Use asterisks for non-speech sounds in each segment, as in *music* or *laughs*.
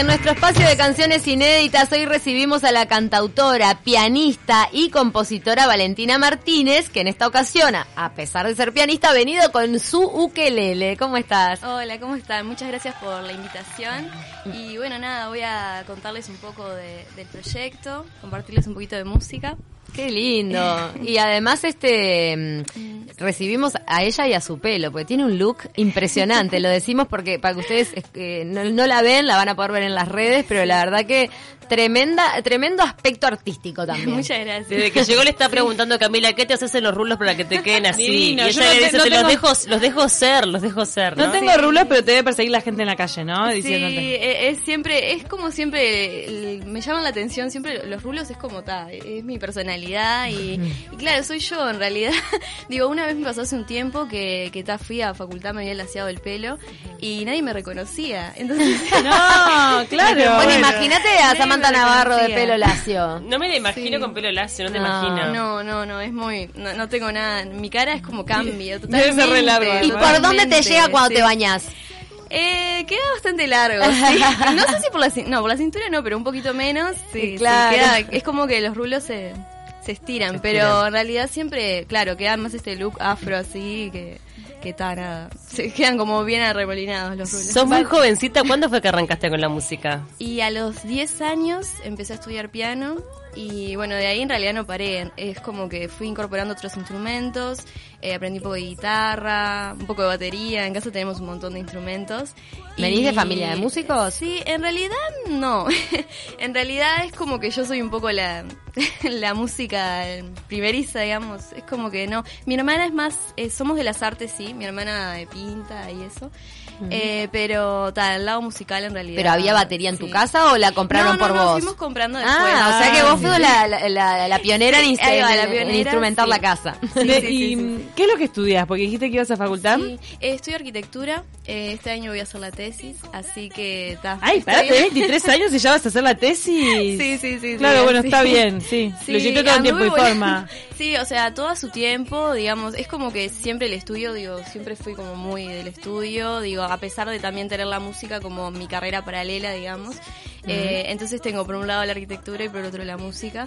en nuestro espacio de canciones inéditas hoy recibimos a la cantautora, pianista y compositora Valentina Martínez, que en esta ocasión, a pesar de ser pianista, ha venido con su ukelele. ¿Cómo estás? Hola, ¿cómo están? Muchas gracias por la invitación. Y bueno, nada, voy a contarles un poco del proyecto, compartirles un poquito de música. Qué lindo. Y además este mm, recibimos a ella y a su pelo, porque tiene un look impresionante. Lo decimos porque para que ustedes eh, no, no, la ven, la van a poder ver en las redes, pero la verdad que tremenda, tremendo aspecto artístico también. Muchas gracias. Desde que llegó le está preguntando a Camila, ¿qué te haces en los rulos para que te queden así? y ella le dice, te los dejo, los dejo ser, los dejo ser. No, tengo rulos, pero te debe perseguir la gente en la calle, ¿no? Sí, es siempre, es como siempre, me llaman la atención, siempre los rulos es como ta, es mi personalidad y, claro, soy yo en realidad. *laughs* Digo, una vez me pasó hace un tiempo que, que ta, fui a facultad, me había laseado el pelo y nadie me reconocía. Entonces, *laughs* no, *laughs* claro. Bueno, imagínate a Samantha Navarro de pelo lacio. No me la imagino con pelo lacio, no te imagino. No, no, no, es muy. No, tengo nada. Mi cara es como cambio. Debe ser re largo. ¿Y por dónde te llega cuando te bañas? Eh, queda bastante largo, sí. No sé si por la, no, por la cintura no, pero un poquito menos. Sí, claro. es como que los rulos se, se estiran, pero en realidad siempre, claro, queda más este look afro así que que tal, Se *laughs* quedan como bien arremolinados los rulos. Sos muy jovencita, ¿cuándo fue que arrancaste con la música? Y a los 10 años empecé a estudiar piano y bueno, de ahí en realidad no paré. Es como que fui incorporando otros instrumentos, eh, aprendí un poco de guitarra, un poco de batería. En casa tenemos un montón de instrumentos. ¿Venís de familia de músicos? Sí, en realidad no. *laughs* en realidad es como que yo soy un poco la, *laughs* la música primeriza, digamos. Es como que no. Mi hermana es más, eh, somos de las artes, sí. Mi hermana pinta y eso. Eh, pero tal, el lado musical en realidad. ¿Pero había batería en tu casa o la compraron por no, vos? fuimos comprando después. Ah, o sea que vos fuiste la, la, la, pionera, en, instrumentar la casa. ¿Y qué es lo que estudias? Porque dijiste que ibas a facultad. Sí, eh, estudio arquitectura. Eh, este año voy a hacer la tesis, así que está. Ay, parate, 23 años y ya vas a hacer la tesis. *laughs* Sí, sí, sí. Claro, bueno, está bien, *laughs* sí. Lo hiciste todo el tiempo y forma. *laughs* Sí, o sea, todo a su tiempo, digamos, es como que siempre el estudio, digo, siempre fui como muy del estudio, digo, a pesar de también tener la música como mi carrera paralela, digamos. Eh, entonces tengo por un lado la arquitectura y por otro la música.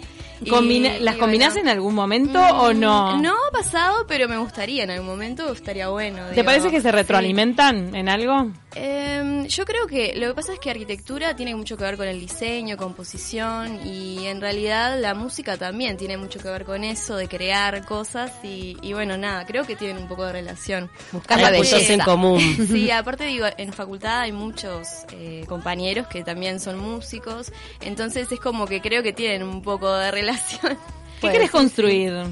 ¿Las combinás en algún momento o mm, no? No ha pasado, pero me gustaría en algún momento, estaría bueno. ¿Te parece que se retroalimentan en algo? Em, yo creo que lo que pasa es que arquitectura tiene mucho que ver con el diseño, composición y en realidad la música también tiene mucho que ver con eso, de crear cosas y, bueno, nada, creo que tienen un poco de relación. Buscar la belleza en común. *laughs* Sí, aparte digo, en facultad hay muchos eh, compañeros que también son músicos, entonces es como que creo que tienen un poco de *laughs* relación. ¿Qué quieres construir?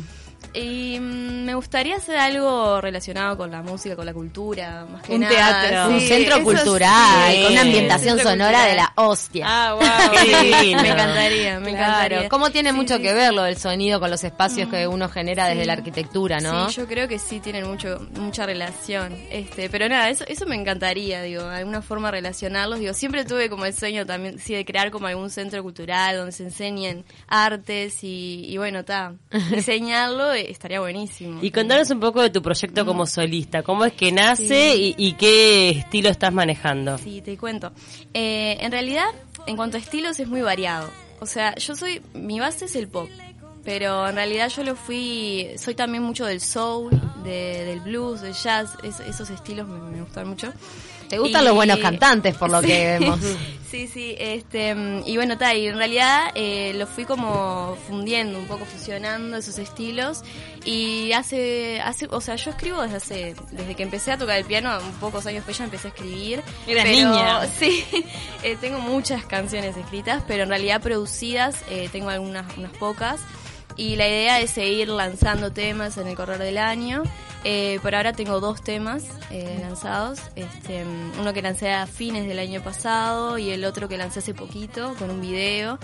Y mm, me gustaría hacer algo relacionado con la música, con la cultura, más que un nada. teatro. un centro cultural, con una ambientación sonora de la hostia. Ah, wow. *laughs* me encantaría, me encantaría. ¿Cómo tiene mucho que ver lo del sonido con los espacios que uno genera desde la arquitectura, no? Sí, yo creo que sí tienen mucho, mucha relación. Este, pero nada, eso, eso me encantaría, digo, alguna forma relacionarlos. Digo, siempre tuve como el sueño también, sí, de crear como algún centro cultural donde se enseñen artes y, y bueno, está, *laughs* diseñarlo estaría buenísimo. Y contanos un poco de tu proyecto como solista, cómo es que nace y, qué estilo estás manejando. Sí, te cuento. Eh, en realidad, en cuanto a estilos, es muy variado. O sea, yo soy, mi base es el pop, pero en realidad yo lo fui, soy también mucho del soul, del blues, del jazz, esos estilos me gustan mucho. Te gustan los buenos cantantes, por lo que vemos. *laughs* Sí, sí, este, y bueno, tal, y en realidad eh, lo fui como fundiendo, un poco fusionando esos estilos. Y hace, hace, o sea, yo escribo desde hace, desde que empecé a tocar el piano, un pocos años después ya empecé a escribir. Era niña. *laughs* Sí, eh, tengo muchas canciones escritas, pero en realidad producidas eh, tengo algunas, unas pocas y la idea es seguir lanzando temas en el correr del año. Eh, por ahora tengo dos temas eh, lanzados, este, uno que lancé a fines del año pasado y el otro que lancé hace poquito con un video.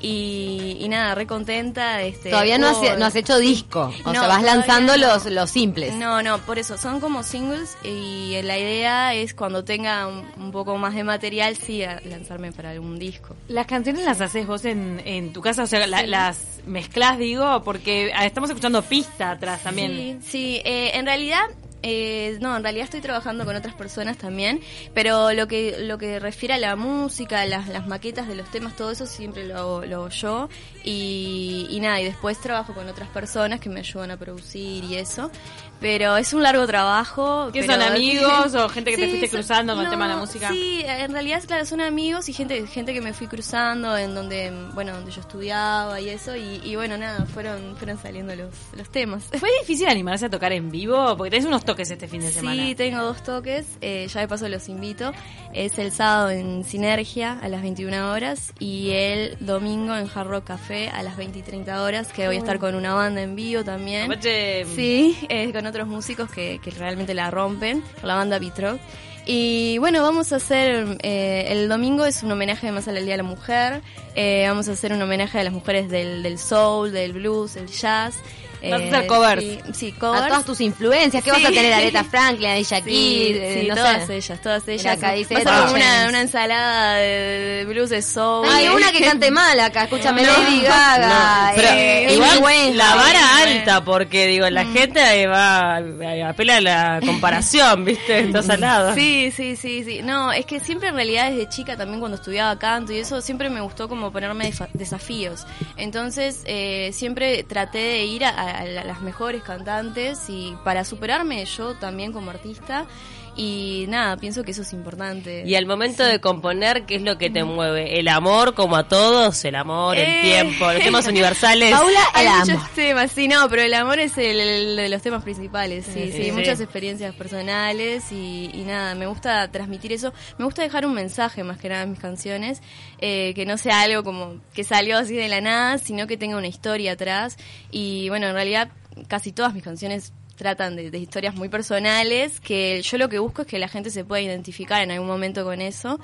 Y, nada, re contenta. Este, todavía no, has, no has hecho disco, o sea, vas lanzando los, los simples. No, no, por eso, son como singles y la idea es cuando tenga un, poco más de material, sí, lanzarme para algún disco. ¿Las canciones las haces vos en, en tu casa? O sea, las mezclas, digo, porque estamos escuchando pista atrás también. Sí, sí eh, en realidad Eh, no, en realidad estoy trabajando con otras personas también, pero lo que lo que refiere a la música, las, las maquetas de los temas, todo eso siempre lo hago, lo hago yo y, y nada, y después trabajo con otras personas que me ayudan a producir y eso. Pero es un largo trabajo. ¿Qué pero- son amigos *laughs* o gente que te fuiste cruzando con el tema de la música? Sí, en realidad, claro, son amigos y gente gente que me fui cruzando en donde, bueno, donde yo estudiaba y eso. Y, y bueno, nada, fueron fueron saliendo los, los temas. ¿Fue difícil animarse a tocar en vivo? Porque tenés unos toques este fin de semana. Sí, tengo dos toques, eh, ya de paso los invito. Es el sábado en Sinergia a las 21 horas y el domingo en Hard Rock Café a las 20 y 30 horas, que voy a estar con una banda en vivo también. Apache, Sí, eh, con otros músicos que, que realmente la rompen, con la banda Vitro. Y bueno, vamos a hacer, eh, el domingo es un homenaje además al Día de la Mujer, eh, vamos a hacer un homenaje a las mujeres del, del soul, del blues, el jazz. Vas a hacer covers. Sí, sí, A todas tus influencias, ¿qué vas a tener? Aretha Franklin, Alicia Sí, Keys, eh, sí, no todas sé. ellas, todas ellas. Acá dice a una, ensalada de, de blues de soul. Hay una que cante *laughs* mal acá, escúchame, No. Lady Gaga. No, pero eh, igual la vara alta, porque digo, la gente ahí va, eh, apela a la comparación, *laughs* ¿viste? Estás al lado. Sí, sí, sí, sí. No, es que siempre en realidad desde chica también cuando estudiaba canto y eso siempre me gustó como ponerme desafíos. Entonces eh, siempre traté de ir a, a la- las mejores cantantes y para superarme yo también como artista y nada, pienso que eso es importante. Y al momento de componer, ¿qué es lo que te mueve? ¿El amor como a todos? ¿El amor, el Eh. tiempo? ¿Los temas *laughs* universales? Paula, Hay el muchos amor. temas, sí, no, pero el amor es el, el de los temas principales, sí, sí, Sí. muchas experiencias personales y, y nada, me gusta transmitir eso, me gusta dejar un mensaje más que nada en mis canciones, eh, que no sea algo como que salió así de la nada, sino que tenga una historia atrás y bueno, en realidad casi todas mis canciones tratan de, de historias muy personales, que yo lo que busco es que la gente se pueda identificar en algún momento con eso,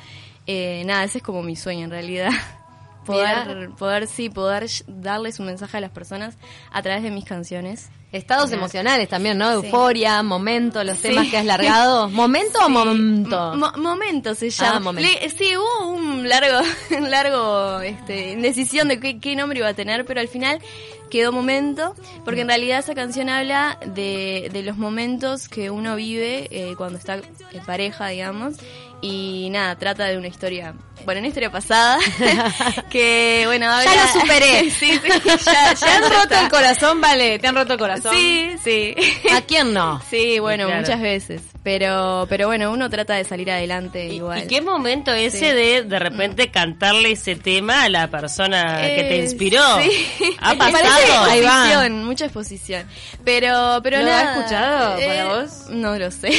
eh, nada, ese es como mi sueño en realidad. *laughs* Poder, poder, sí, poder darles un mensaje a las personas a través de mis canciones. Estados emocionales también, ¿no? Sí. Euforia, momento, los Sí. temas que has largado. *laughs* ¿Momento o momento? Mo- momento se llama. Ah, momento. Le- sí, hubo un largo, un *laughs* largo, este, indecisión de qué, qué nombre iba a tener, pero al final quedó momento, porque en realidad esa canción habla de, de los momentos que uno vive eh, cuando está en pareja, digamos, y nada, trata de una historia, bueno, una historia pasada, *laughs* que bueno, habla... Ya lo superé. *laughs* sí, sí, ya, ¿Te *laughs* han roto está. el corazón, vale? ¿Te han roto el corazón? Sí, sí. ¿A quién no? Sí, bueno, Claro. muchas veces. Pero, pero bueno, uno trata de salir adelante ¿Y, igual. y qué momento ese Sí. de de repente cantarle ese tema a la persona que te Eh, inspiró? sí. ¿Ha *laughs* pasado? Ahí va. mucha exposición. Pero, pero ¿Lo ha nada. escuchado eh, para vos? No lo sé.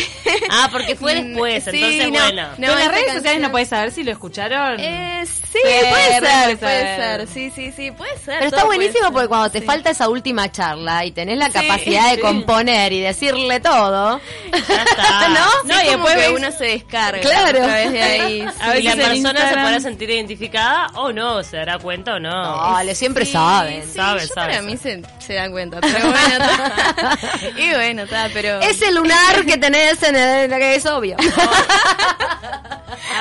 Ah, porque fue después, Sí, entonces no, bueno. no, Pero en las redes sociales canción- no puedes saber si lo escucharon. Eh, sí, Sí, puede ser, puede puede ser. ser. Sí, sí, sí, puede ser. Pero está buenísimo porque cuando te Sí. falta esa última charla y tenés la Sí. capacidad de componer y decirle todo, Ya está. ¿No? Sí, No, y después que ves- uno se descarga Claro. a través de ahí. *laughs* A sí. y veces la persona se podrá sentir identificada o no, se dará cuenta o no. Dale, siempre Sí, saben. sí, Sabe, yo sabe, para sabe. mí se, se dan cuenta, pero bueno, *laughs* está. y bueno, está, pero... Ese lunar que tenés en el que es obvio. *laughs*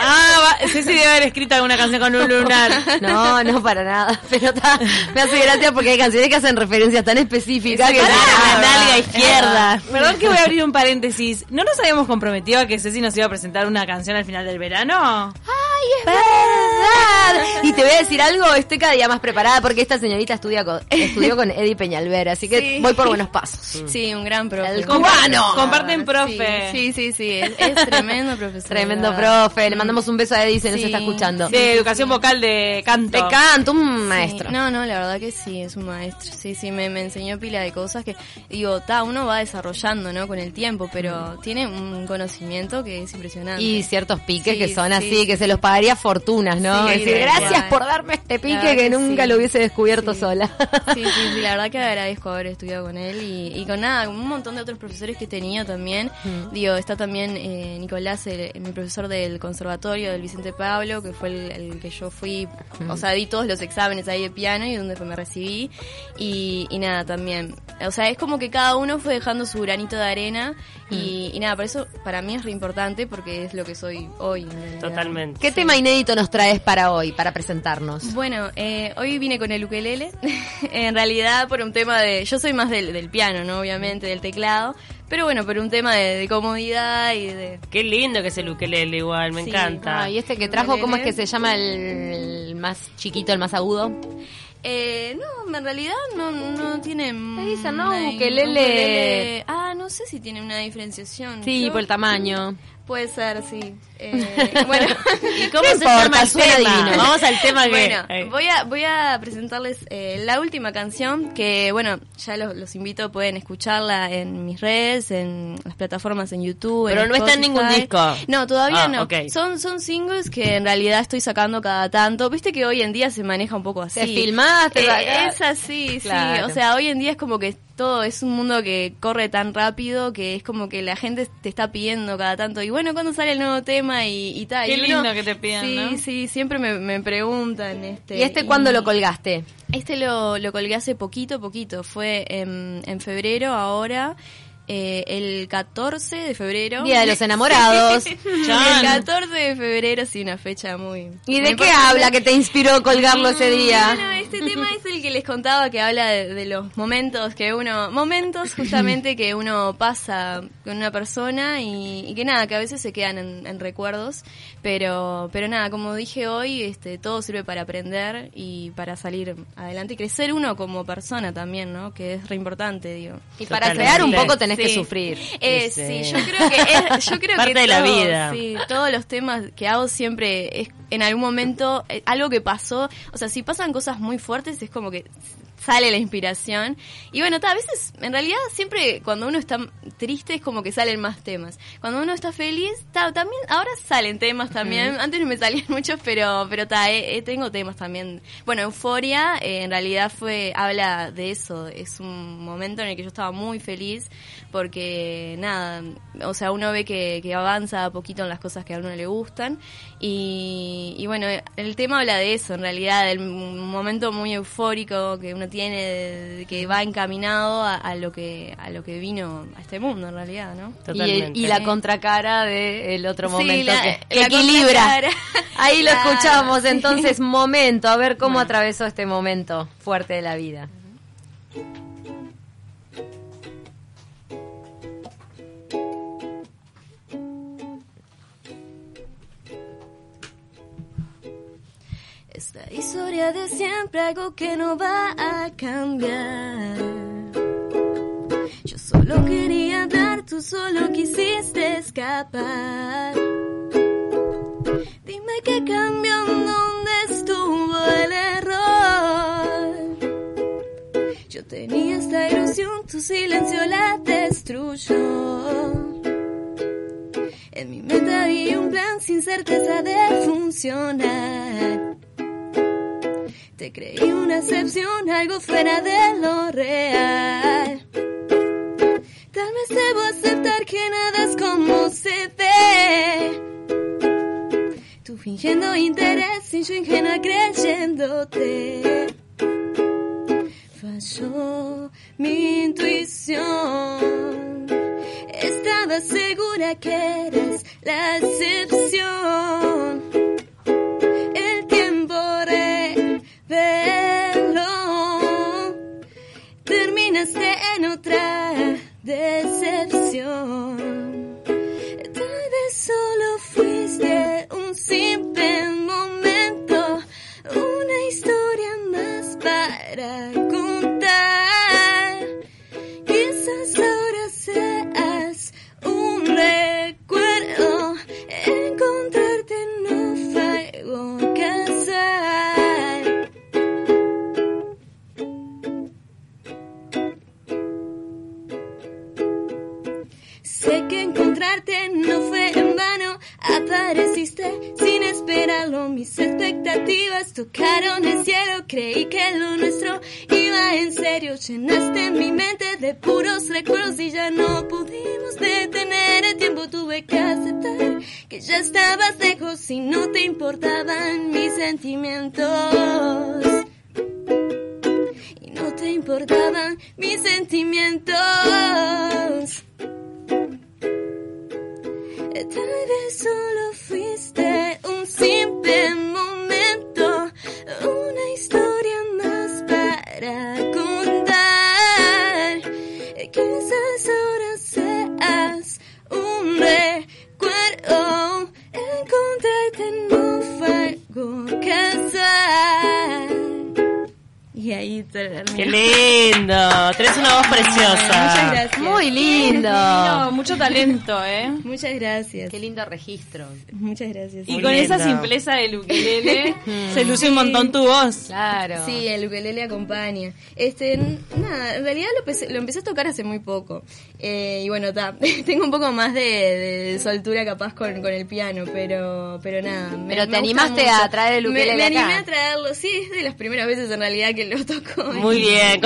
Ah, va, Ceci debe haber escrito alguna canción con un lunar. No, no para nada. *laughs* Pero está, me hace gracia porque hay canciones que hacen referencias tan específicas que Ah, la nalga izquierda. Perdón que voy a abrir un paréntesis. ¿No nos habíamos comprometido a que Ceci nos iba a presentar una canción al final del verano? ¡Ay, es verdad! Y te voy a decir algo, estoy cada día más preparada porque esta señorita estudia con- estudió con Eddie Peñalver, así que Sí. voy por buenos pasos. Sí, un gran profe. El cubano. Comparten profe. Sí, sí, sí, es, es tremendo profesor. *laughs* Tremendo profe, le mandamos un beso a Eddie nos Sí. está escuchando. De educación vocal de canto. De canto, un maestro. No, no, la verdad que sí, es un maestro. Sí, sí, me, me enseñó pila de cosas que, digo, ta, uno va desarrollando, ¿no? Con el tiempo, pero tiene un conocimiento que es impresionante. Y ciertos piques Sí, que son sí. así, que se los pagaría fortunas, ¿no? Sí, Decir, gracias por darme este pique que, que nunca lo hubiese descubierto sola. Sí, sí, la verdad que *laughs* agradezco haber estudiado con él y, y con nada, un montón de otros profesores que he tenido también. Digo, está también eh, Nicolás, el- mi profesor del conservatorio del Vicente Pablo, que fue el, el que yo fui, o sea, di todos los exámenes ahí de piano y donde me recibí. Y, y nada, también. O sea, es como que cada uno fue dejando su granito de arena y, y nada, por eso para mí es re importante porque es lo que soy hoy. Totalmente. ¿Qué tema inédito nos traes para hoy, para presentarnos? Bueno, eh, hoy vine con el ukelele. *laughs* en realidad por un tema de... Yo soy más del, del piano, ¿no? Obviamente, del teclado. Pero bueno, por un tema de, comodidad y de... Qué lindo que es el ukelele igual, me encanta. Ah, y este que trajo, ¿cómo es que se llama el, más chiquito, el más agudo? Eh, no, en realidad no, no tiene... dice, ¿no? Ukelele... Ah, no sé si tiene una diferenciación. Sí, por el tamaño. Puede ser, sí. Eh, *laughs* bueno, ¿y cómo se llama el tema? Vamos al tema que... Bueno, voy a, voy a presentarles eh, la última canción que, bueno, ya los, invito, pueden escucharla en mis redes, en las plataformas en YouTube. Pero no está en ningún disco. No, todavía ah, no. Son, son singles que en realidad estoy sacando cada tanto. Viste que hoy en día se maneja un poco así. Te filmaste. Eh, es así, sí. O sea, hoy en día es como que todo es un mundo que corre tan rápido que es como que la gente te está pidiendo cada tanto y bueno, ¿cuándo sale el nuevo tema? Y, y tal. Qué lindo que te pidan, Sí, sí, siempre me, preguntan. Este, ¿Y este cuándo lo colgaste? Este lo, lo colgué hace poquito, poquito. Fue en, en febrero ahora. Eh, el 14 de febrero. Día de los enamorados. *laughs* el 14 de febrero, sí, una fecha muy... ¿Y de qué habla que te inspiró colgarlo ese día? Bueno, este tema es el que les contaba que habla de, los momentos que uno... Momentos justamente que uno pasa con una persona y, que nada, que a veces se quedan en, recuerdos. Pero, pero nada, como dije hoy, este, todo sirve para aprender y para salir adelante y crecer uno como persona también, ¿no? Que es re importante, digo. Y para crear un poco tenés que sufrir. Eh, sí, yo creo que es, yo *laughs* creo parte de la vida. Sí, todos los temas que hago siempre es en algún momento eh, algo que pasó, o sea, si pasan cosas muy fuertes es como que sale la inspiración. Y bueno, a veces, en realidad, siempre cuando uno está triste es como que salen más temas. Cuando uno está feliz, también, ahora salen temas también. Antes no me salían *laughs* muchos, pero, pero ta, tengo temas también. Bueno, Euforia, eh, en realidad fue, habla de eso. Es un momento en el que yo estaba muy feliz porque, nada, o sea, uno ve que, que avanza a poquito en las cosas que a uno le gustan. Y, y bueno, el tema habla de eso, en realidad, del momento muy eufórico que uno tiene tiene, que va encaminado a, lo que a lo que vino a este mundo en realidad, ¿no? Y, la contracara del otro momento que, *laughs* equilibra. Ahí lo escuchamos, entonces *laughs* momento, a ver cómo atravesó este momento fuerte de la vida. Esta historia de siempre, algo que no va a cambiar. Yo solo quería hablar, tú solo quisiste escapar. Dime qué cambió, dónde estuvo el error. Yo tenía esta ilusión, tu silencio la destruyó. En mi mente había un plan sin certeza de funcionar. Creí una excepción, algo fuera de lo real. Tal vez debo aceptar que nada es como se ve. Tú fingiendo interés y yo ingenua creyéndote. Falló mi intuición. Estaba segura que eres la excepción. No fue en vano, apareciste sin esperarlo. Mis expectativas tocaron el cielo, creí que lo nuestro iba en serio. Llenaste mi mente de puros recuerdos y ya no pudimos detener el tiempo. Tuve que aceptar que ya estabas lejos y no te importaban mis sentimientos. Y no te importaban mis sentimientos tal vez solo fuiste un simple momento, una historia más para contar. Quizás ahora seas un recuerdo, encontrarte no fue algo casual. Y ahí está. ¡Qué lindo! Tienes una voz preciosa. Muy lindo. No, mucho talento, ¿eh? *laughs* Muchas gracias. Qué lindo registro. Muchas gracias. Y Muy con esa simpleza del ukelele *laughs* *laughs* se luce un montón tu voz. Claro. Sí, el ukelele acompaña. Este, nada, en realidad lo empecé, lo empecé a tocar hace muy poco. Eh, y bueno, ta, tengo un poco más de, de soltura capaz con, con el piano, pero, pero nada. me- Pero te me animaste mucho. a traer el ukelele Me, animé acá. a traerlo, sí, es de las primeras veces en realidad que lo toco. Muy bien.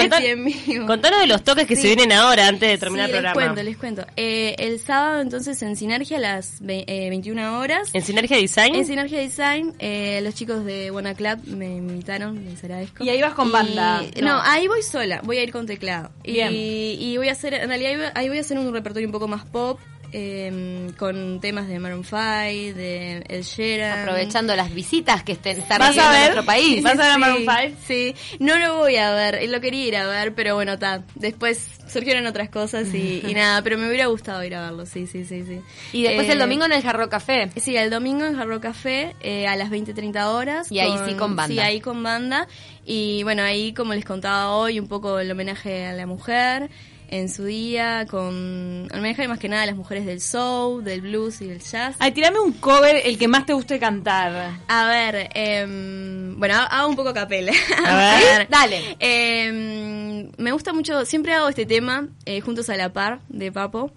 Contanos de los toques que Sí. se vienen ahora antes de terminar Les programa. cuento, les cuento. Eh, el sábado entonces en Sinergia a las ve- eh, 21 horas. En Sinergia Design. En Sinergia Design, eh, los chicos de Buena Club me invitaron, les agradezco. Y ahí vas con banda, No. no. ahí voy sola, voy a ir con teclado. Y, Bien. y voy a hacer, en realidad ahí voy a hacer un repertorio un poco más pop, eh, con temas de Maroon 5, de El Sheeran. Aprovechando las visitas que estén están ¿Vas a haciendo en ver? nuestro país. ¿Vas a ver a Maroon 5? Sí, no lo voy a ver, lo quería ir a ver, pero bueno, ta, después surgieron otras cosas y, *laughs* y nada, pero me hubiera gustado ir a verlo, sí, sí, sí, sí. Y después Eh, el domingo en el Jarro Café. Sí, el domingo en Jarro Café eh, a las 20-30 horas. Y ahí sí con banda. Sí, ahí con banda. Y bueno, ahí como les contaba hoy, un poco el homenaje a la mujer en su día, con homenaje más que nada a las mujeres del soul, del blues y del jazz. Ay, tirame un cover, el que más te guste cantar. A ver, em, bueno, ha- hago un poco capela. *laughs* A ver. Dale. Em, me gusta mucho, siempre hago este tema, eh, Juntos a la Par, de Papo.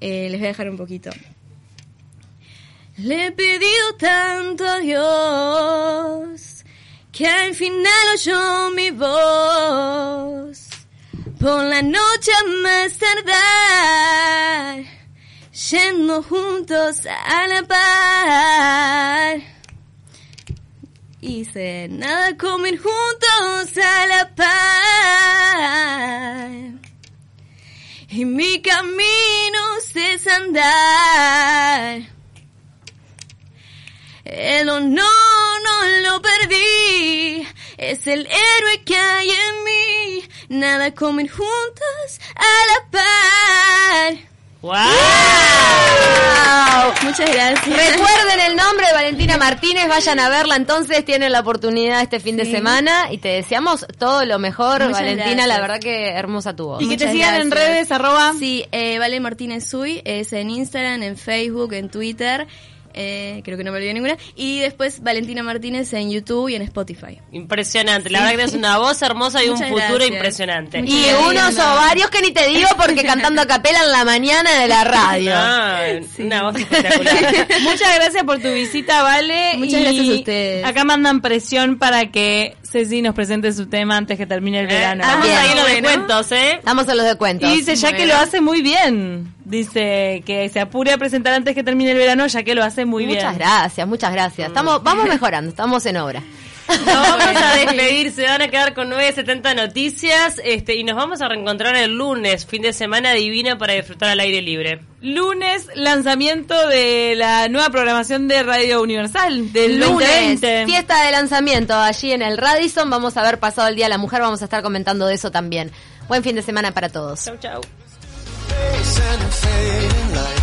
Eh, les voy a dejar un poquito. Le he pedido tanto a Dios que al final oyó mi voz. Por la noche más tardar, yendo juntos a la par. Hice nada como ir juntos a la par. Y mi camino es andar. El honor no lo perdí. Es el héroe que hay en mí. Nada como ir juntos a la par. ¡Wow! Muchas gracias. Recuerden el nombre de Valentina Martínez, vayan a verla entonces, tienen la oportunidad este fin de semana y te deseamos todo lo mejor, Muchas Valentina, la verdad que hermosa tu voz. Y que te sigan en redes, arroba. Sí, eh, Vale Martínez Sui, es en Instagram, en Facebook, en Twitter. Eh, creo que no me olvidé ninguna. Y después Valentina Martínez en YouTube y en Spotify. Impresionante. La verdad que tienes una voz hermosa y un futuro gracias. impresionante. Muchas Y gracias. unos ovarios que ni te digo porque *laughs* cantando a capela en la mañana de la radio. Ah, Una voz espectacular. *laughs* Muchas gracias por tu visita, Vale. Muchas Y gracias a ustedes. Acá mandan presión para que Ceci nos presente su tema antes que termine el verano. Estamos Bien. ahí en los Bueno. descuentos, ¿eh? Estamos en los descuentos. Y dice, ya que lo hace muy bien. Dice que se apure a presentar antes que termine el verano, ya que lo hace muy bien. Muchas gracias, muchas gracias. Estamos, vamos mejorando, estamos en obra. Nos vamos a *laughs* despedir, se van a quedar con 970 noticias este y nos vamos a reencontrar el lunes, fin de semana divina para disfrutar al aire libre. Lunes, lanzamiento de la nueva programación de Radio Universal del Lunes, 2020. fiesta de lanzamiento allí en el Radisson. Vamos a haber pasado el Día de la Mujer, vamos a estar comentando de eso también. Buen fin de semana para todos. Chau, chau. Face and fading like